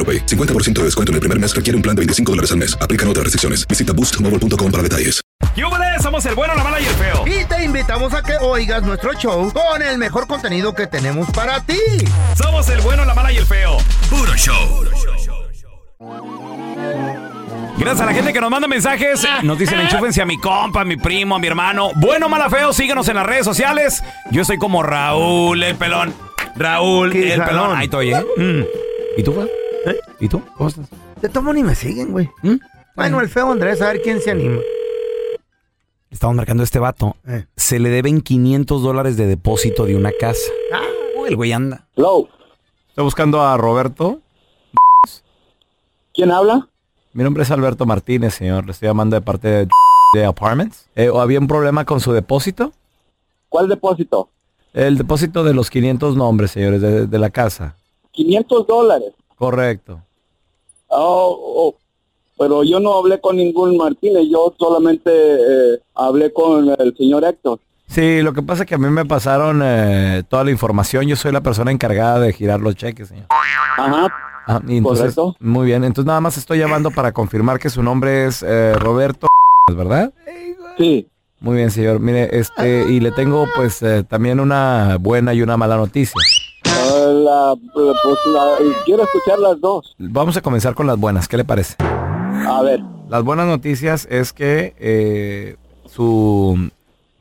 AroPay. 50% de descuento en el primer mes requiere un plan de 25 dólares al mes. Aplican otras restricciones. Visita boostmobile.com para detalles. ¡Yúbales! Somos el bueno, la mala y el feo. Y te invitamos a que oigas nuestro show con el mejor contenido que tenemos para ti. Somos el bueno, la mala y el feo. Puro show. Gracias a la gente que nos manda mensajes. Nos dicen enchúfense a mi compa, a mi primo, a mi hermano. Bueno, mala, feo, síguenos en las redes sociales. Yo soy como Raúl el pelón. Raúl ¿Qué el pelón. Ahí estoy, ¿eh? Mm. ¿Y tú, ¿Y tú? ¿Cómo estás? De tomo ni me siguen, güey. Bueno, el feo Andrés, a ver quién se anima. Estamos marcando a este vato. Eh. Se le deben 500 dólares de depósito de una casa. Uy, el güey anda. Hello. Estoy buscando a Roberto. ¿Quién habla? Mi nombre es Alberto Martínez, señor. Le estoy llamando de parte de, de Apartments. Eh, ¿o ¿Había un problema con su depósito? ¿Cuál depósito? El depósito de los 500 nombres, señores, de, de la casa. 500 dólares. Correcto. Oh, oh, pero yo no hablé con ningún Martínez, yo solamente eh, hablé con el señor Héctor. Sí, lo que pasa es que a mí me pasaron eh, toda la información. Yo soy la persona encargada de girar los cheques, señor. Ajá. Ah, y entonces, Correcto. Muy bien. Entonces nada más estoy llamando para confirmar que su nombre es eh, Roberto, ¿verdad? Sí. Muy bien, señor. Mire, este, y le tengo pues eh, también una buena y una mala noticia. La, pues, la- quiero escuchar las dos. Vamos a comenzar con las buenas. ¿Qué le parece? A ver. Las buenas noticias es que eh, su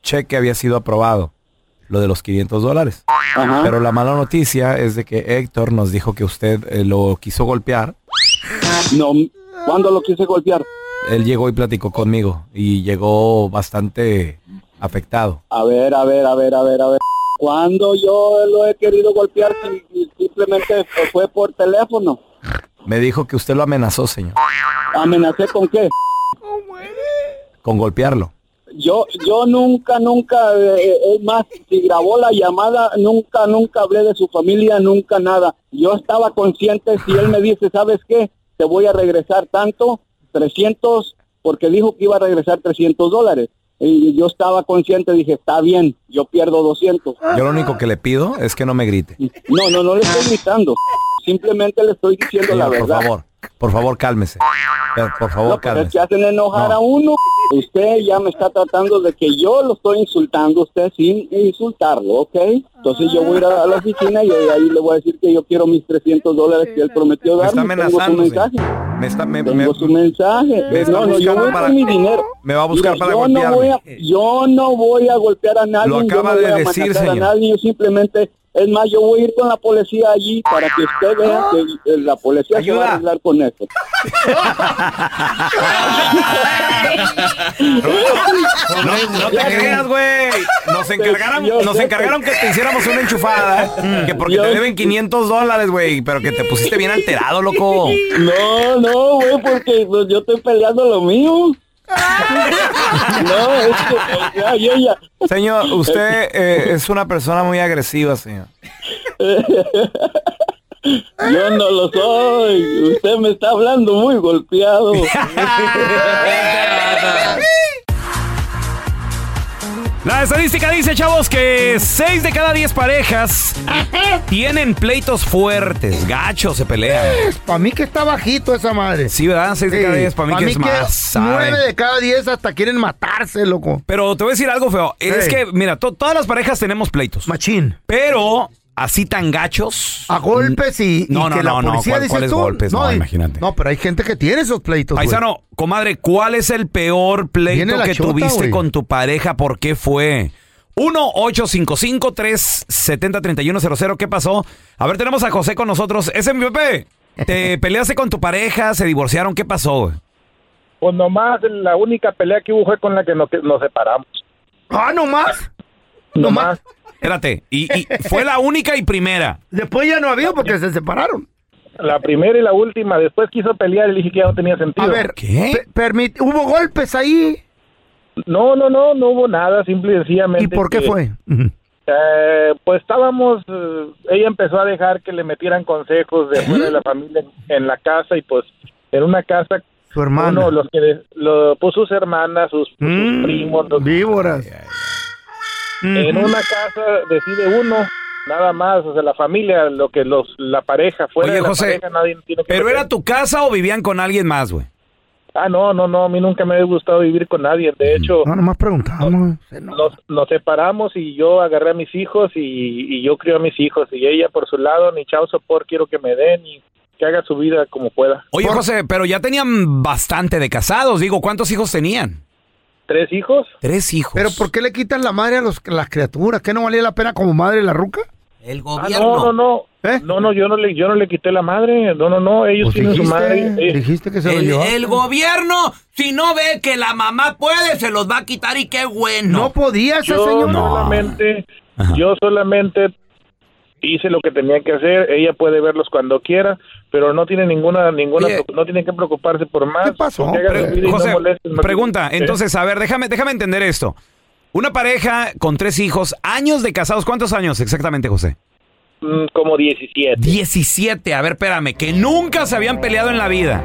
cheque había sido aprobado, lo de los 500 dólares. Ajá. Pero la mala noticia es de que Héctor nos dijo que usted eh, lo quiso golpear. No, ¿cuándo lo quise golpear? Él llegó y platicó conmigo y llegó bastante afectado. A ver, a ver, a ver, a ver, a ver. ¿Cuándo yo lo he querido golpear si- si simplemente fue por teléfono? Me dijo que usted lo amenazó, señor, ¿Amenacé con qué? con golpearlo. Yo, yo nunca, nunca, eh, es más, si grabó la llamada, nunca, nunca hablé de su familia, nunca nada. Yo estaba consciente, si él me dice, ¿sabes qué? Te voy a regresar tanto, 300, porque dijo que iba a regresar 300 dólares. Y yo estaba consciente, dije, está bien, yo pierdo 200. Yo lo único que le pido es que no me grite. No, no, no le estoy gritando. Simplemente le estoy diciendo la Señor, por verdad. favor, por favor, cálmese. Por favor, No, pero es cálmese. que hacen enojar No. a uno. Usted ya me está tratando de que yo lo estoy insultando a usted sin insultarlo, ¿ok? Entonces yo voy a ir a la oficina y ahí le voy a decir que yo quiero mis 300 dólares que él prometió Me está darme. Su amenazando. Me está, me, me- su mensaje. me está no, no, yo buscando voy para- con mi dinero. me va a buscar Mira, para yo no, voy a, golpearme. yo no voy a golpear a nadie. Lo yo acaba no voy de a decir, amenazar señor. a nadie. Yo simplemente, es más, yo voy a ir con la policía allí para que usted vea que eh, la policía se va Ayuda. a arreglar con esto. No, no te creas, güey. Nos encargaron, Yo nos encargaron que te hiciéramos una enchufada. Que porque Yo- te deben 500 dólares, güey. Pero que te pusiste bien alterado, loco. No, no, güey, porque pues, yo estoy peleando lo mío. No, es que ya, yo ya. Señor, usted eh, es una persona muy agresiva, señor. Yo no lo soy. Usted me está hablando muy golpeado. La estadística dice, chavos, que 6 de cada 10 parejas tienen pleitos fuertes, gachos, se pelean. Para mí que está bajito esa madre. Sí, ¿verdad? 6 de cada 10, para mí Pa' que es más. ¿saben? 9 de cada 10 hasta quieren matarse, loco. Pero te voy a decir algo feo. Es Ey. que, mira, to- todas las parejas tenemos pleitos. Machín. Pero así tan gachos. A golpes y, y No, no, que la no, no, policía ¿cuál- dice cuáles tú. golpes? No, imagínate. No, pero hay gente que tiene esos pleitos. güey. Paisano, comadre, ¿cuál es el peor pleito la que chota, tuviste güey. con tu pareja? ¿Por qué fue? 1-855-370-3100. ¿Qué pasó? A ver, tenemos a José con nosotros. Ese mi Pepe. ¿Te peleaste con tu pareja? ¿Se divorciaron? ¿Qué pasó? güey? Pues nomás la única pelea que hubo fue con la que nos, que nos separamos. Ah, nomás. Nomás. Espérate. Y, y fue la única y primera. Después ya no había porque se separaron. La primera y la última. Después quiso pelear y le dije que ya no tenía sentido. A ver, ¿Qué? permit- ¿hubo golpes ahí? No, no, no, no hubo nada. Simple y sencillamente. ¿Y por qué que, fue? Eh, pues estábamos. eh, ella empezó a dejar que le metieran consejos de fuera de la familia en, la casa y pues en una casa. Su hermana. Uno, los que lo, pues sus hermanas, sus, sus Mm, primos, los- Víboras. En una casa decide uno, nada más, o sea, la familia, lo que los, la pareja, fuera Oye, de la José, pareja nadie tiene que ¿Pero era tu casa o vivían con alguien más, güey? Ah, no, no, no, a mí nunca me ha gustado vivir con nadie, de hecho, No, nomás preguntamos. No- nos, nos separamos y yo agarré a mis hijos y, y yo crié a mis hijos y ella por su lado, ni chao sopor quiero que me den y que haga su vida como pueda. Oye, José, pero ya tenían bastante de casados. Digo, ¿cuántos hijos tenían? ¿Tres hijos? Tres hijos. Pero ¿por qué le quitan la madre a los, las criaturas? ¿Qué no valía la pena como madre la ruca? El Ah, gobierno. no, no, no. ¿Eh? No, no, yo no le, yo no le quité la madre. No, no, no. Ellos Pues tienen su madre. eh, dijiste que se lo El, llevaba. el gobierno, si no ve que la mamá puede, se los va a quitar y qué bueno. No podía esa yo señora. solamente, yo solamente hice lo que tenía que hacer. Ella puede verlos cuando quiera, pero no tiene ninguna, ninguna, Oye. no tiene que preocuparse por más. ¿Qué pasó? Pre- no José, pregunta, entonces, a ver, déjame, déjame entender esto. Una pareja con tres hijos, años de casados, ¿cuántos años exactamente, José? mm, como 17. 17, a ver, espérame, que nunca se habían peleado en la vida.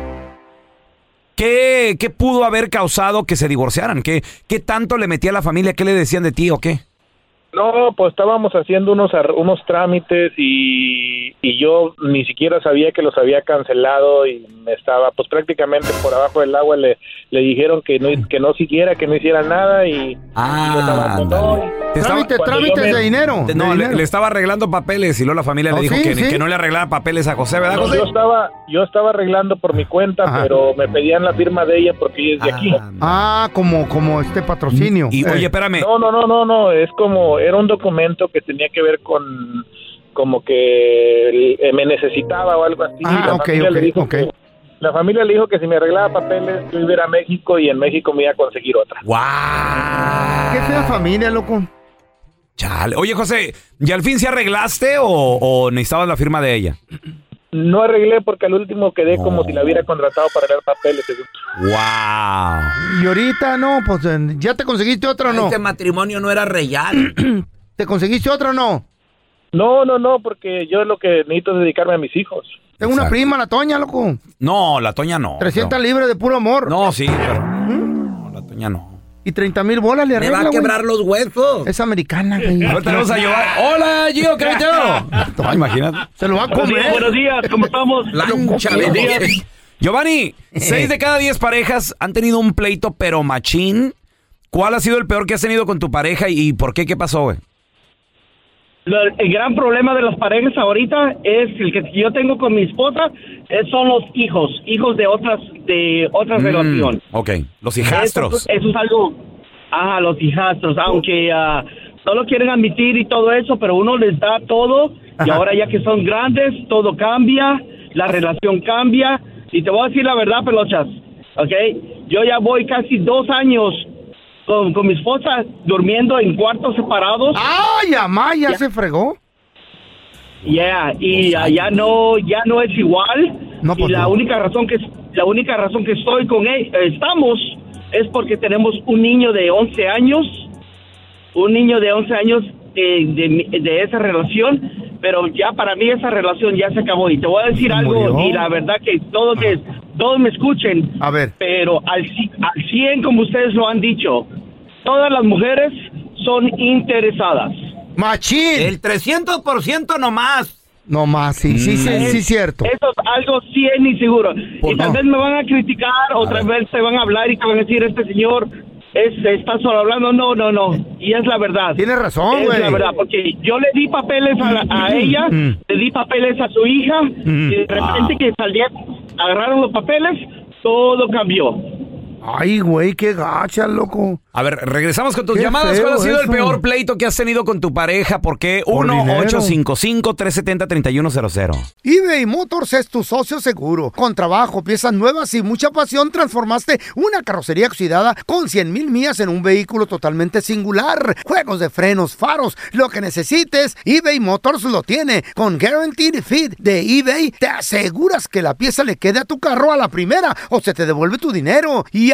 ¿Qué, qué pudo haber causado que se divorciaran? ¿Qué, ¿Qué tanto le metía a la familia? ¿Qué le decían de ti o qué? No, pues estábamos haciendo unos ar- unos trámites y, y yo ni siquiera sabía que los había cancelado y me estaba pues prácticamente por abajo del agua le, le dijeron que no que no siguiera, que no hiciera nada y Ah, y yo estaba, ándale. no, Te estaba- Trámite, trámites me- de dinero. de no, le, dinero. le estaba arreglando papeles y luego la familia le Oh, dijo sí, que, sí. que no le arreglara papeles a José, ¿verdad, No, José? yo estaba yo estaba arreglando por mi cuenta, Ajá. pero me pedían la firma de ella porque ella es de aquí. Ah, como, como este patrocinio. Y Eh, oye, espérame, No, no, no, no, no, es como era un documento que tenía que ver con como que eh, me necesitaba o algo así. Ah, la ok, familia le ok, dijo ok. que- la familia le dijo que si me arreglaba papeles yo iba a ir a México y en México me iba a conseguir otra. ¡guau! Qué fea familia, loco. Chale. Oye, José, ¿y al fin se arreglaste o, o necesitabas la firma de ella? No arreglé porque al último quedé como si la hubiera contratado para arreglar papeles. según. ¡Wow! Y ahorita no, pues ya te conseguiste otra o no. Este matrimonio no era real. ¿Te conseguiste otra o no? No, no, no, porque yo lo que necesito es dedicarme a mis hijos. Tengo una prima, la Toña, loco. No, la Toña no. 300 no. libras de puro amor. No, sí, pero. No, la Toña no. Y 30 mil bolas le Me arregla, va a güey. quebrar los huesos. Es americana, güey. A ver, tenemos a Giovanni. ¡Hola, Gio! ¿Qué meteo? imagínate. Se lo va a comer. días, ¿cómo estamos? Lancha de. Giovanni, seis de cada diez parejas han tenido un pleito, pero machín. ¿Cuál ha sido el peor que has tenido con tu pareja y por qué? ¿Qué pasó, güey? Lo- el gran problema de las parejas ahorita es el que yo tengo con mi esposa es- son los hijos, hijos de otras de otra relación. Mm, ok, los hijastros. Eso, eso es algo, ajá, los hijastros, aunque ah, no lo quieren admitir y todo eso, pero uno les da todo y Ajá. ahora ya que son grandes, todo cambia, la relación cambia y te voy a decir la verdad, pelochas, ¿ok? Yo ya voy casi dos años con, con mi esposa durmiendo en cuartos separados. ¡Ay, Amaya se fregó! Yeah, y ah, ya no ya no es igual. No, y pues la no. única razón que la única razón que estoy con él, estamos es porque tenemos un niño de 11 años, un niño de 11 años eh, de, de esa relación, pero ya para mí esa relación ya se acabó y te voy a decir ¿Se algo murió? y la verdad que todos me, todos me escuchen, A ver. pero al, al 100 como ustedes lo han dicho, todas las mujeres son interesadas. Machín. El 300% nomás. No más, sí, sí, sí, sí, cierto. Eso es algo 100 y seguro. Y tal no? vez me van a criticar, otra vez te van a hablar y te van a decir, este señor es, está solo hablando. No, no, no. Y es la verdad. Tienes razón, Es güey. la verdad, porque yo le di papeles a, a ella, Mm. le di papeles a su hija, y de repente que salieron, agarraron los papeles, todo cambió. Ay, güey, qué gacha, loco. A ver, regresamos con tus Qué llamadas. ¿Cuál ha sido el peor pleito que has tenido con tu pareja? ¿Por qué? Por dinero. 1-855-370-3100. eBay Motors es tu socio seguro. Con trabajo, piezas nuevas y mucha pasión, transformaste una carrocería oxidada con 100 mil millas en un vehículo totalmente singular. Juegos de frenos, faros, lo que necesites, eBay Motors lo tiene. Con Guaranteed Fit de eBay, te aseguras que la pieza le quede a tu carro a la primera o se te devuelve tu dinero. Y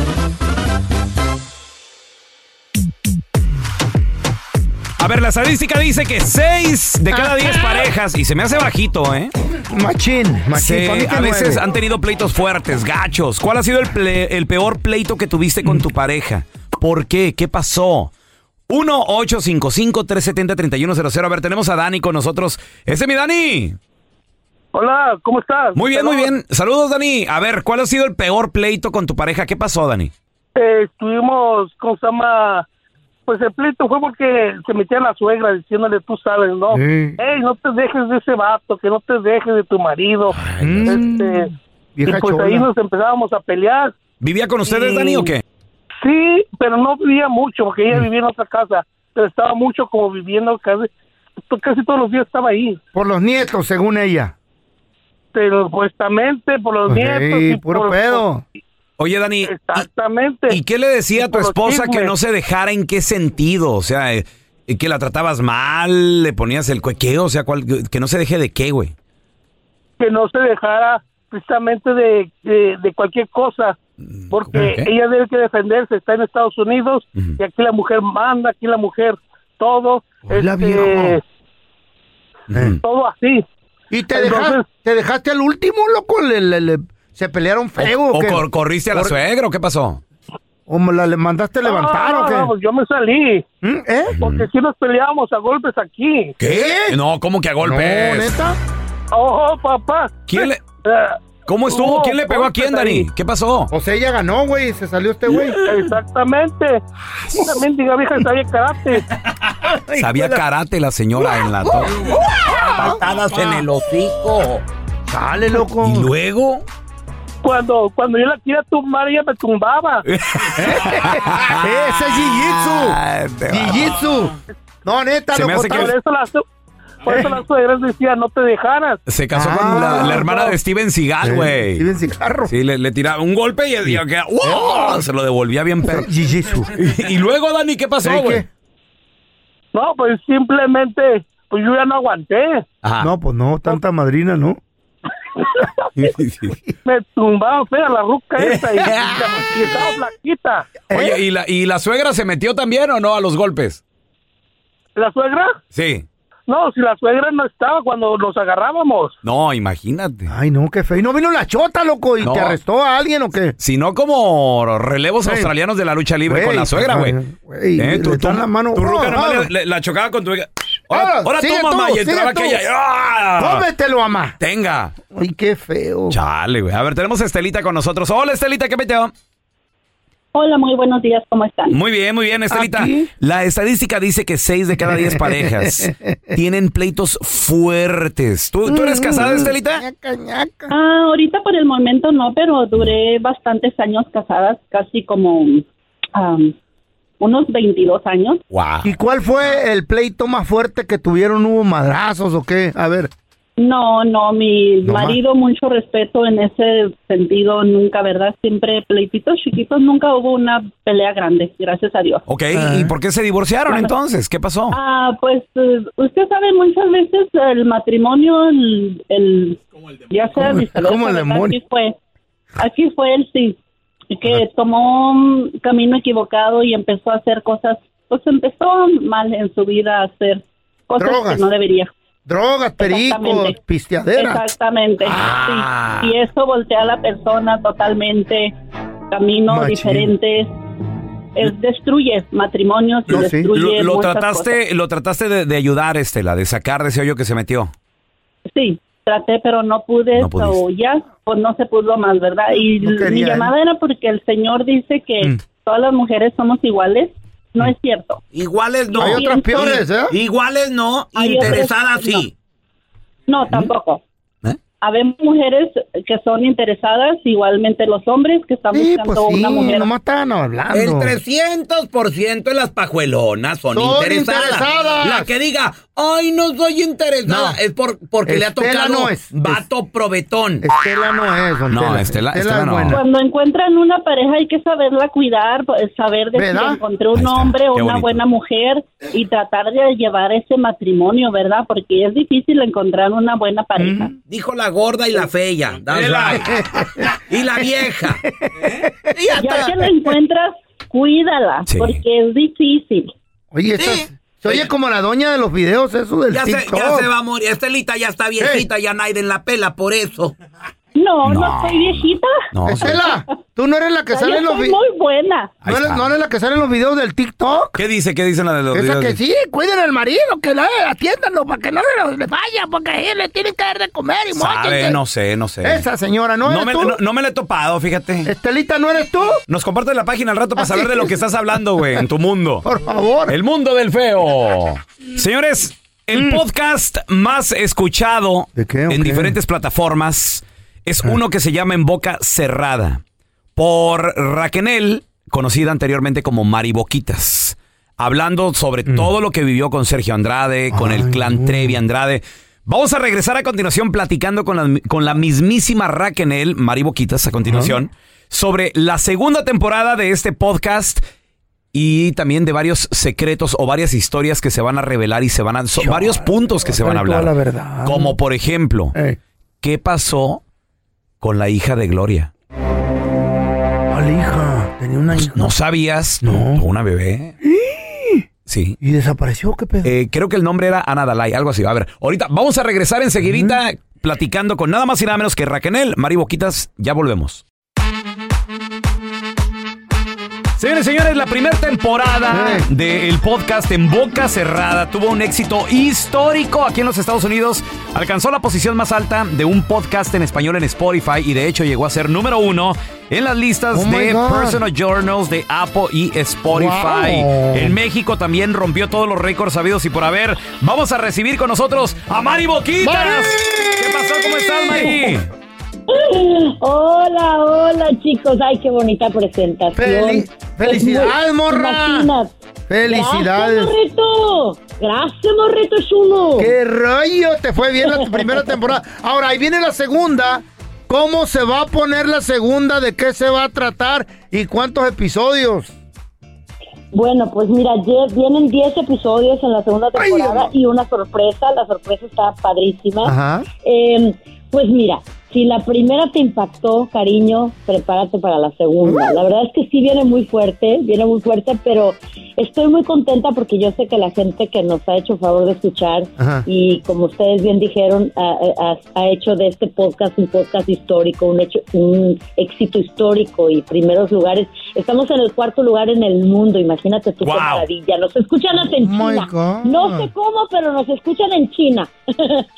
A ver, la estadística dice que 6 de cada 10 parejas, y se me hace bajito, ¿eh? Machín, machín. Se- a veces han tenido pleitos fuertes, gachos. ¿Cuál ha sido el, ple- el peor pleito que tuviste con tu pareja? ¿Por qué? ¿Qué pasó? 1-855-370-3100. A ver, tenemos a Dani con nosotros. ¡Ese es mi Dani! Hola, ¿cómo estás? Muy bien, muy bien. Saludos, Dani. A ver, ¿cuál ha sido el peor pleito con tu pareja? ¿Qué pasó, Dani? Eh, estuvimos, ¿cómo se llama? Pues el pleito fue porque se metía la suegra diciéndole, tú sabes, ¿no? Sí. Ey, no te dejes de ese vato, que no te dejes de tu marido. este, y Vieja pues chola. ahí nos empezábamos a pelear. ¿Vivía con ustedes, Sí. Dani, o qué? Sí, pero no vivía mucho, porque Mm. ella vivía en otra casa. Pero estaba mucho como viviendo casi, casi todos los días estaba ahí. Por los nietos, según ella. Pero supuestamente por los Pues, nietos. y puro por- pedo. Oye, Dani, ¿y- Exactamente. ¿y qué le decía a tu esposa que no se dejara en qué sentido? O sea, eh, que la tratabas mal, le ponías el cuequeo, o sea, cuál- que no se deje de qué, güey. que no se dejara precisamente de, de, de cualquier cosa, porque ok. ella debe que defenderse, está en Estados Unidos y aquí la mujer manda, aquí la mujer todo, Hola, este, todo así. ¿Y te, Entonces- dejaste, te dejaste al último, loco? ¿Le, le- le- ¿Se pelearon feo? ¿O cor- corriste a la Cor- suegra o qué pasó? ¿O me la le mandaste levantar No, o qué? no, yo me salí, ¿Mm? ¿Eh? porque si nos peleábamos a golpes aquí. ¿Qué? No, ¿cómo que a golpes? No, ¿neta? Oh, papá. ¿Quién le- Eh, ¿Cómo estuvo? ¿Quién le pegó a quién. Dani? ¿Qué pasó? O sea, ella ganó, güey, se salió este güey. Exactamente. Una mendiga vieja que sabía karate. Sabía karate la señora en la torre. Patadas en el hocico. Dale, loco. ¿Y luego? Cuando, cuando yo la quería tumbar, ella me tumbaba. ¡Ese es Jiu-Jitsu! Va. ¡Jiu-Jitsu! No, neta, Se me loco. hace que- Por eso las, por eso las suegras decían, no te dejaras. Se casó Ah, con la, la hermana de Steven Seagal, güey. Steven Cigarro. Sí, le, le tiraba un golpe y, y- y- ¡wow! se lo devolvía bien perro. Jiu-Jitsu. Y, y luego, Dani, ¿qué pasó, ¿Sí, güey? No, pues simplemente, pues yo ya no aguanté. Ajá. No, pues no, tanta madrina, ¿no? Me tumbaba fea la ruca esa y, y estaba flaquita. Oye, ¿y la, ¿y la suegra se metió también o no a los golpes? ¿La suegra? Sí. No, si la suegra no estaba cuando nos agarrábamos. No, imagínate. Ay, no, qué feo. ¿Y no vino la chota, loco? ¿Y No. te arrestó a alguien o qué? Si no como relevos Güey. australianos de la lucha libre Güey, con la suegra, güey. güey, Eh, le tú- dan tú- la mano. Tu ruca nomás le- le- la chocaba con tu hija. Ahora, ahora tú, mamá, tú, y entraba aquella. ¡Ah! Cómetelo, mamá. Tenga. Ay, qué feo. Chale, güey. A ver, tenemos a Estelita con nosotros. Hola, Estelita, ¿qué peteo? Hola, muy buenos días, ¿cómo están? Muy bien, muy bien, Estelita. Aquí. La estadística dice que 6 de cada 10 parejas tienen pleitos fuertes. ¿Tú, tú eres casada, Estelita? Ñaca, ñaca. Ah, ahorita por el momento no, pero duré bastantes años casadas, casi como am, unos 22 años. Wow. ¿Y cuál fue el pleito más fuerte que tuvieron? ¿Hubo madrazos o qué? A ver. No, no, mi No más. marido, mucho respeto en ese sentido, nunca, ¿verdad? Siempre pleititos chiquitos, nunca hubo una pelea grande, gracias a Dios. Ok, Ah. ¿y por qué se divorciaron entonces? ¿Qué pasó? Ah, pues eh, usted sabe, muchas veces el matrimonio, el, el ya sea como el demonio. Aquí fue, aquí fue él sí, que tomó un camino equivocado y empezó a hacer cosas, pues empezó mal en su vida a hacer cosas Drogas. que no debería. Drogas, pericos, Exactamente. pisteadera. Exactamente. Ah. sí. Y eso voltea a la persona totalmente, caminos Machín. diferentes. Es, destruye matrimonios y No, sí. destruye Lo, lo trataste, lo trataste de, de ayudar, Estela, de sacar de ese hoyo que se metió. Sí, traté, pero no pude. No so, ya, pues no se pudo más, ¿verdad? Y No quería mi él. llamada era porque el Señor dice que Mm. todas las mujeres somos iguales. No es cierto. Iguales no. Hay otras peores, ¿eh? Iguales no, Hay interesadas sí. No, tampoco. ¿Eh? Habemos mujeres que son interesadas, igualmente los hombres que están Sí, buscando pues sí, una mujer. nomás estaban hablando. El 300% de las pajuelonas son, Son interesadas. interesadas. La que diga, ay, no soy interesada, No. es por, porque le ha Estela tocado no es. vato probetón. Estela no es, don No, Tela. Estela- es Estela no. buena. Cuando encuentran una pareja hay que saberla cuidar, pues, saber de ¿Verdad? si encontré un hombre o una bonito. buena mujer y tratar de llevar ese matrimonio, ¿verdad? Porque es difícil encontrar una buena pareja. Dijo la gorda y la fea. y la vieja. Y ya que la encuentras, cuídala, Sí. porque es difícil. Oye, estas- se oye como la doña de los videos, eso del Ya se, TikTok. ya se va a morir. Estelita ya está viejita, ya nadie en la pela por eso. No, no, No. soy viejita. No. Estela, tú no eres la que sale en los soy videos. muy buena. Ahí ¿No eres, está. no eres la que sale en los videos del TikTok? ¿Qué dice? ¿Qué dicen la de los Esa videos? que sí, cuiden al marido, que la atiéndanlo para que no le, le vaya, porque a él le tienen que dar de comer y Sabe, no sé, no sé. Esa señora, ¿no, no, eres me, tú? no, no me la he topado, fíjate. Estelita, ¿no eres tú? Nos comparte la página al rato para Así saber de lo que estás hablando, güey, en tu mundo. Por favor. El mundo del feo. Señores, el podcast más escuchado ¿De qué, o en diferentes plataformas es uno que se llama En Boca Cerrada por Raquenel, conocida anteriormente como Mari Boquitas, hablando sobre todo lo que vivió con Sergio Andrade, con el clan. Trevi Andrade. Vamos a regresar a continuación platicando con la, con la mismísima Raquenel, Mari Boquitas, a continuación, sobre la segunda temporada de este podcast y también de varios secretos o varias historias que se van a revelar y se van a... son varios puntos que se van a hablar. la verdad. Como por ejemplo, Ey, ¿qué pasó con la hija de Gloria? ¿cuál hija? Tenía una hija. ¿No sabías? No. Una bebé. Sí. ¿Y desapareció? ¿Qué pedo? Eh, creo que el nombre era Ana Dalai, algo así. A ver, ahorita vamos a regresar enseguidita platicando con nada más y nada menos que Raquenel, Mari Boquitas. Ya volvemos. Señores y señores, la primera temporada Sí. del podcast En Boca Cerrada tuvo un éxito histórico aquí en los Estados Unidos. Alcanzó la posición más alta de un podcast en español en Spotify y de hecho llegó a ser número uno en las listas Oh de. Personal Journals de Apple y Spotify. Wow. En México también rompió todos los récords sabidos y por haber. Vamos a recibir con nosotros a Mari Boquitas. ¡Mari! ¿Qué pasó? ¿Cómo estás, Mari? Hola, hola chicos, ay qué bonita presentación. Felicidades, morra. imagínate. Felicidades. Gracias, morrito. Gracias, morrito chulo. ¡Qué rollo! Te fue bien la primera temporada. Ahora, ahí viene la segunda. ¿Cómo se va a poner la segunda? ¿De qué se va a tratar? ¿Y cuántos episodios? Bueno, pues mira, vienen 10 episodios en la segunda temporada y una sorpresa. La sorpresa está padrísima. Ajá. Eh, pues mira, si la primera te impactó, cariño, prepárate para la segunda. La verdad es que sí viene muy fuerte, viene muy fuerte, pero estoy muy contenta porque yo sé que la gente que nos ha hecho favor de escuchar Ajá. y como ustedes bien dijeron, ha, ha- ha hecho de este podcast un podcast histórico, un hecho, un éxito histórico y primeros lugares. Estamos en el cuarto lugar en el mundo, imagínate tú qué Wow. maravilla. Nos escuchan hasta en Oh China. No sé cómo, pero nos escuchan en China.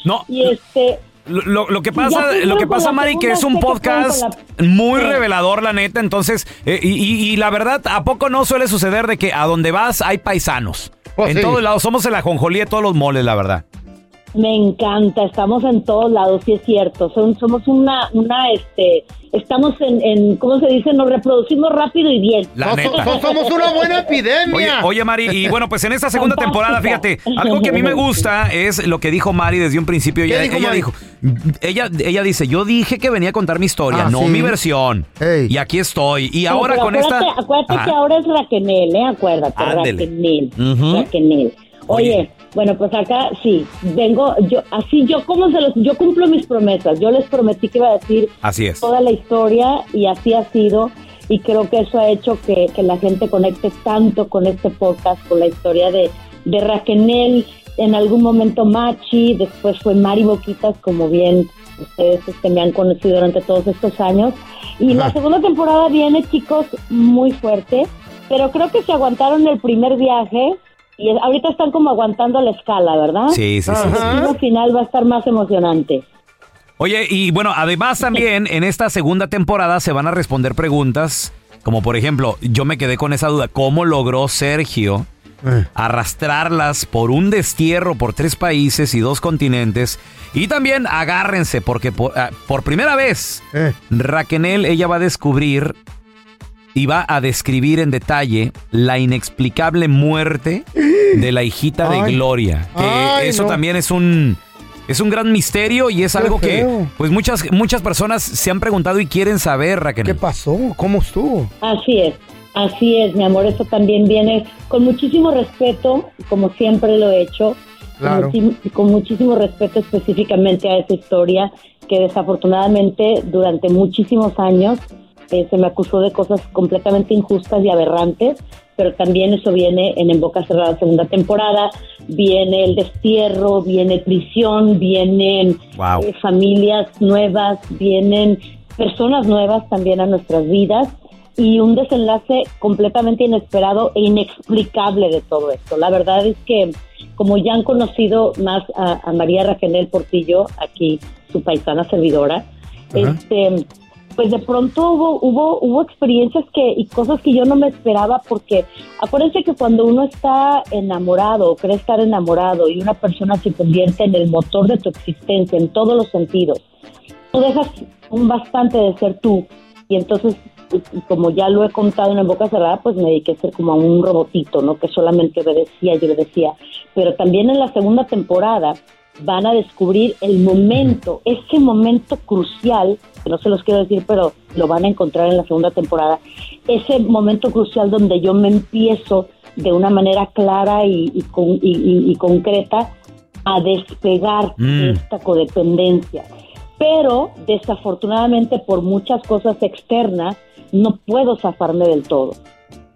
No, y este Lo, lo- que pasa, lo que pasa, Mari, que es un podcast muy Sí. revelador, la neta. Entonces, eh, y, y- y la verdad, ¿a poco no suele suceder de que a donde vas hay paisanos? Pues en sí. todos lados, somos el ajonjolí de todos los moles, la verdad. Me encanta, estamos en todos lados, sí es cierto. Son- somos una, una, este, estamos en, en, ¿cómo se dice? Nos reproducimos rápido y bien. La neta. so- somos una buena epidemia. oye, Mari, y bueno, pues en esta segunda Fantástica. temporada, fíjate, algo que a mí me gusta es lo que dijo Mari desde un principio. ¿Qué Ella, dijo ella dijo, ella, ella dice, yo dije que venía a contar mi historia, Ah, no sí. mi versión. Y aquí estoy. Y ahora pero con acuérdate, esta... Acuérdate Ajá. que ahora es Raquenel, ¿eh? Acuérdate, Ándele. Raquenel. Ujú. Raquenel. Oye, Oye. Bueno, pues acá sí, vengo, yo, así yo como se los, yo cumplo mis promesas. Yo les prometí que iba a decir Así es. toda la historia y así ha sido. Y creo que eso ha hecho que, que la gente conecte tanto con este podcast, con la historia de, de Raquenel, en algún momento Machi, después fue Mari Boquitas, como bien ustedes este, me han conocido durante todos estos años. Y la segunda temporada viene, chicos, muy fuerte, pero creo que se aguantaron el primer viaje y ahorita están como aguantando la escala, ¿verdad? Sí, sí, sí. El sí. Final va a estar más emocionante. Oye, y bueno, además también en esta segunda temporada se van a responder preguntas, como por ejemplo, yo me quedé con esa duda, ¿cómo logró Sergio Eh. arrastrarlas por un destierro por tres países y dos continentes? Y también agárrense, porque por, ah, por primera vez Eh. Raquenel, ella va a descubrir y va a describir en detalle la inexplicable muerte de la hijita de Ay. Gloria. Que Ay, eso no. también es un es un gran misterio y es Qué algo que feo. pues muchas muchas personas se han preguntado y quieren saber, ¿Qué Raquenel. pasó? ¿Cómo estuvo? Así es, así es, mi amor. Eso también viene con muchísimo respeto, como siempre lo he hecho, Claro. con, con muchísimo respeto específicamente a esa historia que desafortunadamente durante muchísimos años eh, se me acusó de cosas completamente injustas y aberrantes, pero también eso viene en En Boca Cerrada segunda temporada, viene el destierro, viene prisión, vienen Wow. eh, familias nuevas, vienen personas nuevas también a nuestras vidas y un desenlace completamente inesperado e inexplicable de todo esto. La verdad es que como ya han conocido más a, a María Raquel Portillo, aquí su paisana servidora, este pues de pronto hubo, hubo, hubo experiencias que, y cosas que yo no me esperaba porque acuérdense que cuando uno está enamorado cree estar enamorado y una persona se convierte en el motor de tu existencia en todos los sentidos, tú dejas un bastante de ser tú y entonces como ya lo he contado en boca cerrada, pues me dediqué a ser como a un robotito, ¿no? Que solamente obedecía y obedecía. Pero también en la segunda temporada van a descubrir el momento, ese momento crucial, que no se los quiero decir, pero lo van a encontrar en la segunda temporada, ese momento crucial donde yo me empiezo de una manera clara y, y con- y- concreta a despegar Mm. de esta codependencia. Pero desafortunadamente por muchas cosas externas no puedo zafarme del todo.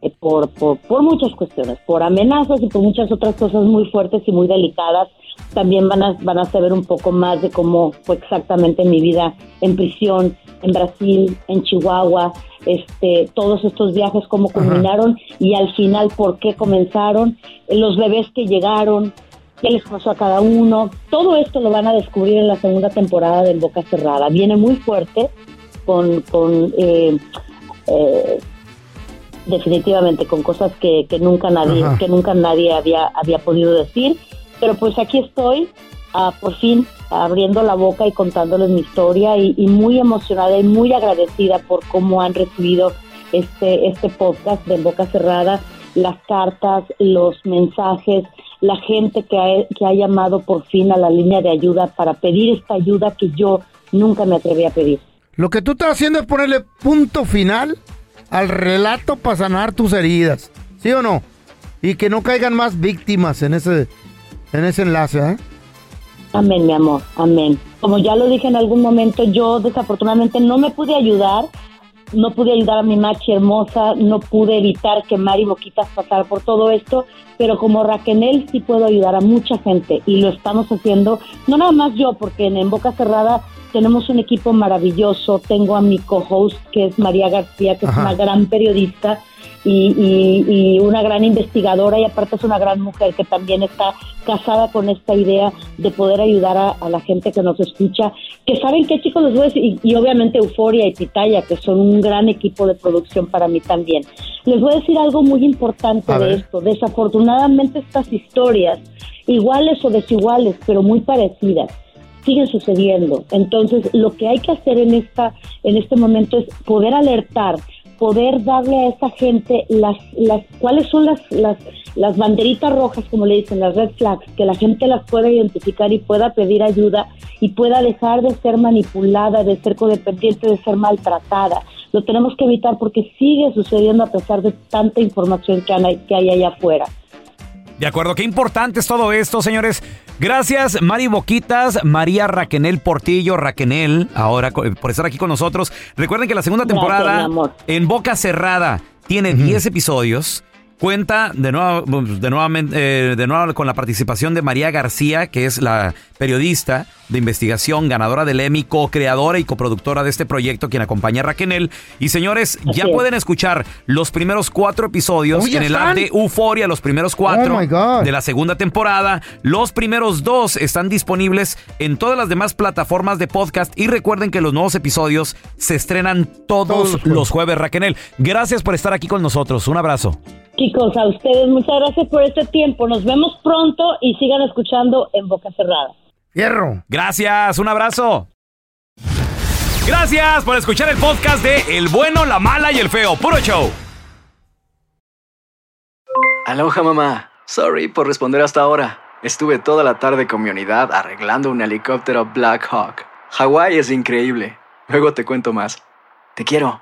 Eh, Por, por, por muchas cuestiones, por amenazas y por muchas otras cosas muy fuertes y muy delicadas. También van a, van a saber un poco más de cómo fue exactamente mi vida en prisión, en Brasil, en Chihuahua, este, todos estos viajes, cómo culminaron y al final por qué comenzaron, los bebés que llegaron, qué les pasó a cada uno. Todo esto lo van a descubrir en la segunda temporada del Boca Cerrada. Viene muy fuerte con, con eh, eh, definitivamente con cosas que, que nunca nadie Ajá. que nunca nadie había había podido decir pero pues aquí estoy ah, por fin abriendo la boca y contándoles mi historia y, muy emocionada y muy agradecida por cómo han recibido este este podcast de boca cerrada las cartas los mensajes la gente que ha, que ha llamado por fin a la línea de ayuda para pedir esta ayuda que yo nunca me atreví a pedir Lo que tú estás haciendo es ponerle punto final al relato para sanar tus heridas. ¿Sí o no? Y que no caigan más víctimas en ese, en ese enlace, ¿eh? Amén, mi amor, amén. Como ya lo dije en algún momento, yo desafortunadamente no me pude ayudar, no pude ayudar a mi machi hermosa, no pude evitar que Mari Boquitas pasara por todo esto, pero como Raquel sí puedo ayudar a mucha gente y lo estamos haciendo, no nada más yo, porque en, en Boca Cerrada tenemos un equipo maravilloso, tengo a mi co-host que es María García, que es una gran periodista y, y- y una gran investigadora y aparte es una gran mujer que también está casada con esta idea de poder ayudar a, a la gente que nos escucha, que saben qué chicos les voy a decir, y, y obviamente Euforia y Pitaya, que son un gran equipo de producción para mí también. Les voy a decir algo muy importante A de ver. esto. Desafortunadamente estas historias, iguales o desiguales, pero muy parecidas, siguen sucediendo. Entonces, lo que hay que hacer en esta en este momento es poder alertar, poder darle a esa gente las las cuáles son las las las banderitas rojas, como le dicen, las red flags, que la gente las pueda identificar y pueda pedir ayuda y pueda dejar de ser manipulada, de ser codependiente, de ser maltratada. Lo tenemos que evitar porque sigue sucediendo a pesar de tanta información que hay, que hay allá afuera. De acuerdo, qué importante es todo esto, señores. Gracias, Mari Boquitas, María Raquenel Portillo, Raquenel, ahora co- por estar aquí con nosotros. Recuerden que la segunda temporada en Boca Cerrada tiene 10 episodios. Cuenta de nuevo, de, nuevamente, eh, de nuevo con la participación de María García, que es la periodista de investigación, ganadora del Emmy, co-creadora y coproductora de este proyecto, quien acompaña a Raquenel. Y señores, ya pueden escuchar los primeros cuatro episodios Oh, ¿ya en el app están? de Euforia, los primeros cuatro Oh, God. de la segunda temporada. Los primeros dos están disponibles en todas las demás plataformas de podcast y recuerden que los nuevos episodios se estrenan todos los jueves, Raquel. Gracias por estar aquí con nosotros. Un abrazo. Chicos, a ustedes muchas gracias por este tiempo. Nos vemos pronto y sigan escuchando en Boca Cerrada. Fierro. Gracias, un abrazo. Gracias por escuchar el podcast de El bueno, la mala y el feo. Puro show. Aloha mamá. Sorry por responder hasta ahora. Estuve toda la tarde con mi unidad arreglando un helicóptero Black Hawk. Hawái es increíble. Luego te cuento más. Te quiero.